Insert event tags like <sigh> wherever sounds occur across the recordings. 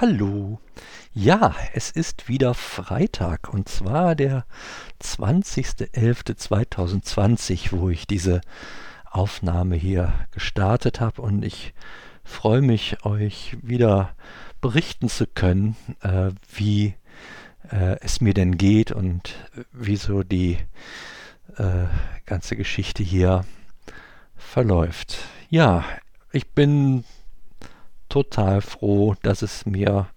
Hallo. Ja, es ist wieder Freitag und zwar der 20.11.2020, wo ich diese Aufnahme hier gestartet habe und ich freue mich, euch wieder berichten zu können, äh, wie äh, es mir denn geht und wieso die äh, ganze Geschichte hier verläuft. Ja, ich bin total froh, dass es mir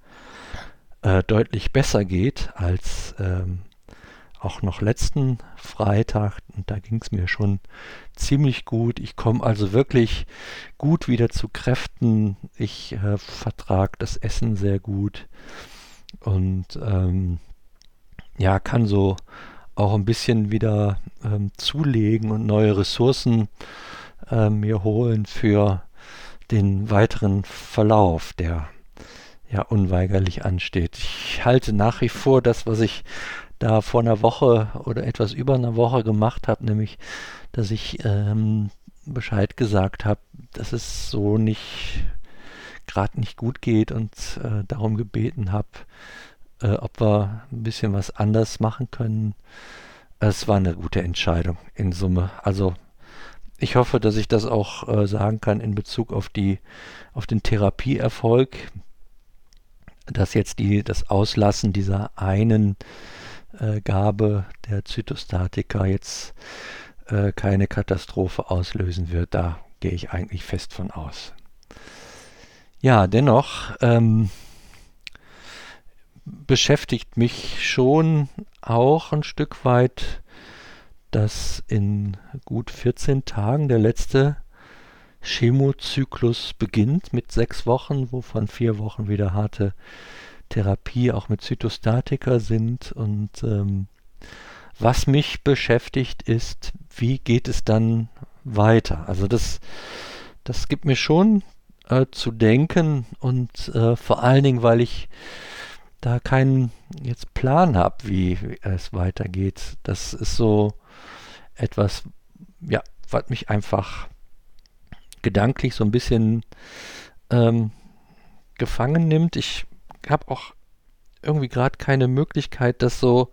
äh, deutlich besser geht als ähm, auch noch letzten Freitag. Und da ging es mir schon ziemlich gut. Ich komme also wirklich gut wieder zu Kräften. Ich äh, vertrage das Essen sehr gut und ähm, ja, kann so auch ein bisschen wieder ähm, zulegen und neue Ressourcen äh, mir holen für den weiteren Verlauf, der ja unweigerlich ansteht. Ich halte nach wie vor das, was ich da vor einer Woche oder etwas über einer Woche gemacht habe, nämlich, dass ich ähm, Bescheid gesagt habe, dass es so nicht gerade nicht gut geht und äh, darum gebeten habe, äh, ob wir ein bisschen was anders machen können. Es war eine gute Entscheidung in Summe. Also ich hoffe, dass ich das auch äh, sagen kann in Bezug auf die auf den Therapieerfolg, dass jetzt die das Auslassen dieser einen äh, Gabe der Zytostatika jetzt äh, keine Katastrophe auslösen wird. Da gehe ich eigentlich fest von aus. Ja, dennoch ähm, beschäftigt mich schon auch ein Stück weit dass in gut 14 Tagen der letzte Chemozyklus beginnt mit sechs Wochen, wovon vier Wochen wieder harte Therapie auch mit Zytostatika sind. Und ähm, was mich beschäftigt ist, wie geht es dann weiter? Also das, das gibt mir schon äh, zu denken und äh, vor allen Dingen, weil ich da keinen jetzt Plan habe, wie es weitergeht. Das ist so etwas, ja, was mich einfach gedanklich so ein bisschen ähm, gefangen nimmt. Ich habe auch irgendwie gerade keine Möglichkeit, das so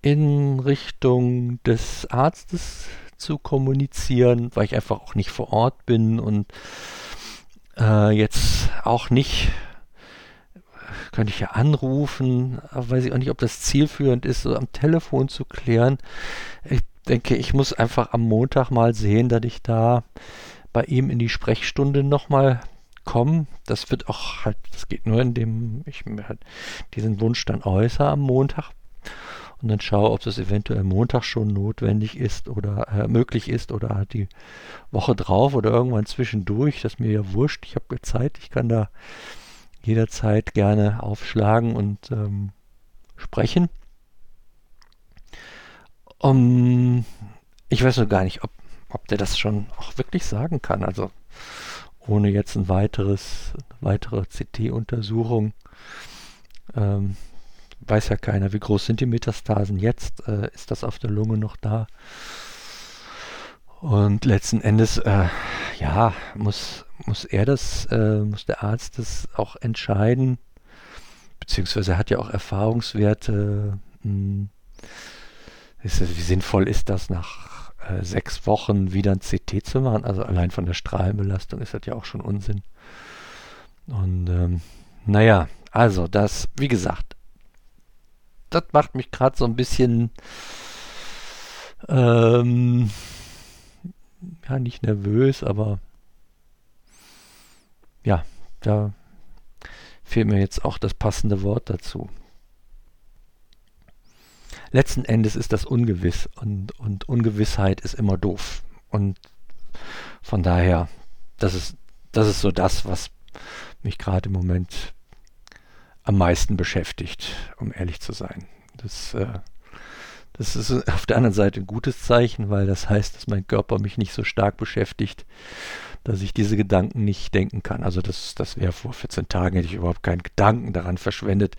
in Richtung des Arztes zu kommunizieren, weil ich einfach auch nicht vor Ort bin und äh, jetzt auch nicht könnte ich ja anrufen, aber weiß ich auch nicht, ob das zielführend ist, so am Telefon zu klären. Ich denke, ich muss einfach am Montag mal sehen, dass ich da bei ihm in die Sprechstunde nochmal komme. Das wird auch halt, das geht nur, indem ich mir halt diesen Wunsch dann äußere am Montag und dann schaue, ob das eventuell Montag schon notwendig ist oder äh, möglich ist oder halt die Woche drauf oder irgendwann zwischendurch. Das ist mir ja wurscht. Ich habe Zeit, ich kann da jederzeit gerne aufschlagen und ähm, sprechen. Um, ich weiß noch gar nicht, ob, ob der das schon auch wirklich sagen kann. Also ohne jetzt ein weiteres, weitere CT-Untersuchung. Ähm, weiß ja keiner, wie groß sind die Metastasen jetzt? Äh, ist das auf der Lunge noch da? Und letzten Endes, äh, ja, muss, muss er das, äh, muss der Arzt das auch entscheiden, beziehungsweise er hat ja auch Erfahrungswerte. Mh, hm, ist, wie sinnvoll ist das, nach äh, sechs Wochen wieder ein CT zu machen? Also allein von der Strahlenbelastung ist das ja auch schon Unsinn. Und ähm, naja, also das, wie gesagt, das macht mich gerade so ein bisschen, ähm, ja, nicht nervös, aber ja, da fehlt mir jetzt auch das passende Wort dazu letzten Endes ist das ungewiss und, und Ungewissheit ist immer doof. Und von daher, das ist, das ist so das, was mich gerade im Moment am meisten beschäftigt, um ehrlich zu sein. Das, äh, das ist auf der anderen Seite ein gutes Zeichen, weil das heißt, dass mein Körper mich nicht so stark beschäftigt dass ich diese Gedanken nicht denken kann. Also das, das wäre vor 14 Tagen, hätte ich überhaupt keinen Gedanken daran verschwendet,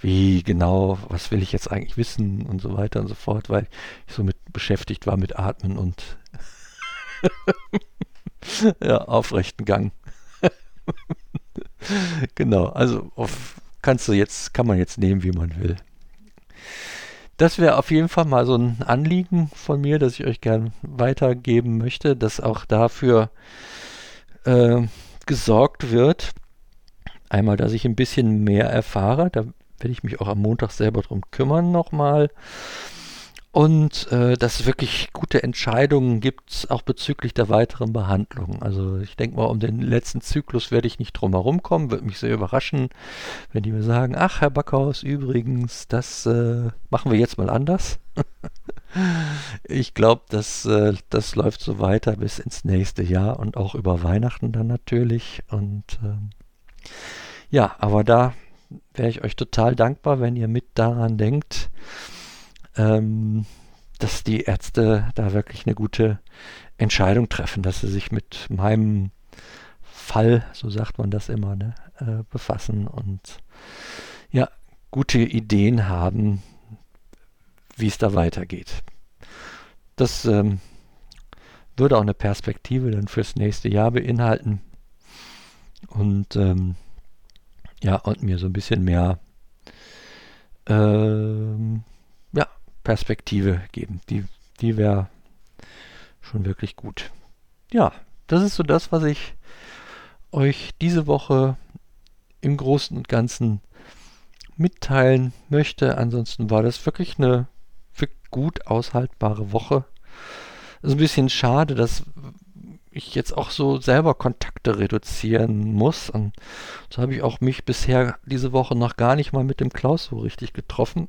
wie genau, was will ich jetzt eigentlich wissen und so weiter und so fort, weil ich so mit beschäftigt war mit Atmen und <laughs> ja, aufrechten Gang. <laughs> genau, also auf, kannst du jetzt, kann man jetzt nehmen, wie man will. Das wäre auf jeden Fall mal so ein Anliegen von mir, das ich euch gern weitergeben möchte, dass auch dafür äh, gesorgt wird. Einmal, dass ich ein bisschen mehr erfahre, da werde ich mich auch am Montag selber drum kümmern nochmal. Und äh, dass es wirklich gute Entscheidungen gibt, auch bezüglich der weiteren Behandlung. Also ich denke mal, um den letzten Zyklus werde ich nicht drum herum kommen. Würde mich sehr überraschen, wenn die mir sagen, ach Herr Backhaus, übrigens, das äh, machen wir jetzt mal anders. <laughs> ich glaube, das, äh, das läuft so weiter bis ins nächste Jahr und auch über Weihnachten dann natürlich. Und ähm, ja, aber da wäre ich euch total dankbar, wenn ihr mit daran denkt ähm, dass die Ärzte da wirklich eine gute Entscheidung treffen, dass sie sich mit meinem Fall, so sagt man das immer, ne, äh, befassen und ja, gute Ideen haben, wie es da weitergeht. Das ähm, würde auch eine Perspektive dann fürs nächste Jahr beinhalten und ähm, ja, und mir so ein bisschen mehr ähm, Perspektive geben. Die, die wäre schon wirklich gut. Ja, das ist so das, was ich euch diese Woche im Großen und Ganzen mitteilen möchte. Ansonsten war das wirklich eine gut aushaltbare Woche. Es ist ein bisschen schade, dass ich jetzt auch so selber Kontakte reduzieren muss. Und so habe ich auch mich bisher diese Woche noch gar nicht mal mit dem Klaus so richtig getroffen.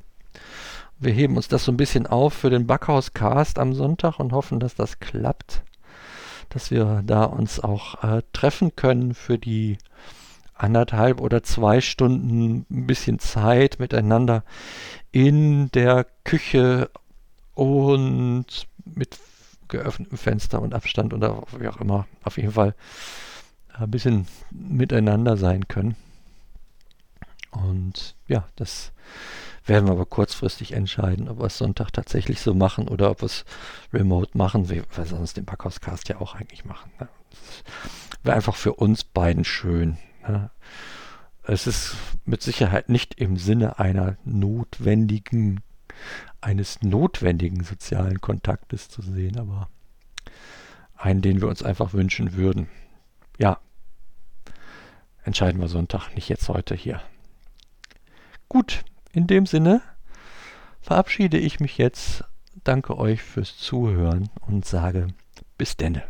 Wir heben uns das so ein bisschen auf für den Backhaus-Cast am Sonntag und hoffen, dass das klappt. Dass wir da uns auch äh, treffen können für die anderthalb oder zwei Stunden ein bisschen Zeit miteinander in der Küche und mit geöffnetem Fenster und Abstand oder wie auch immer. Auf jeden Fall ein bisschen miteinander sein können. Und ja, das werden wir aber kurzfristig entscheiden, ob wir es Sonntag tatsächlich so machen oder ob wir es remote machen, wie wir sonst den Backhauscast ja auch eigentlich machen. Ne? Wäre einfach für uns beiden schön. Ne? Es ist mit Sicherheit nicht im Sinne einer notwendigen, eines notwendigen sozialen Kontaktes zu sehen, aber einen, den wir uns einfach wünschen würden. Ja, entscheiden wir Sonntag, nicht jetzt heute hier. Gut, in dem Sinne verabschiede ich mich jetzt, danke euch fürs Zuhören und sage bis denne.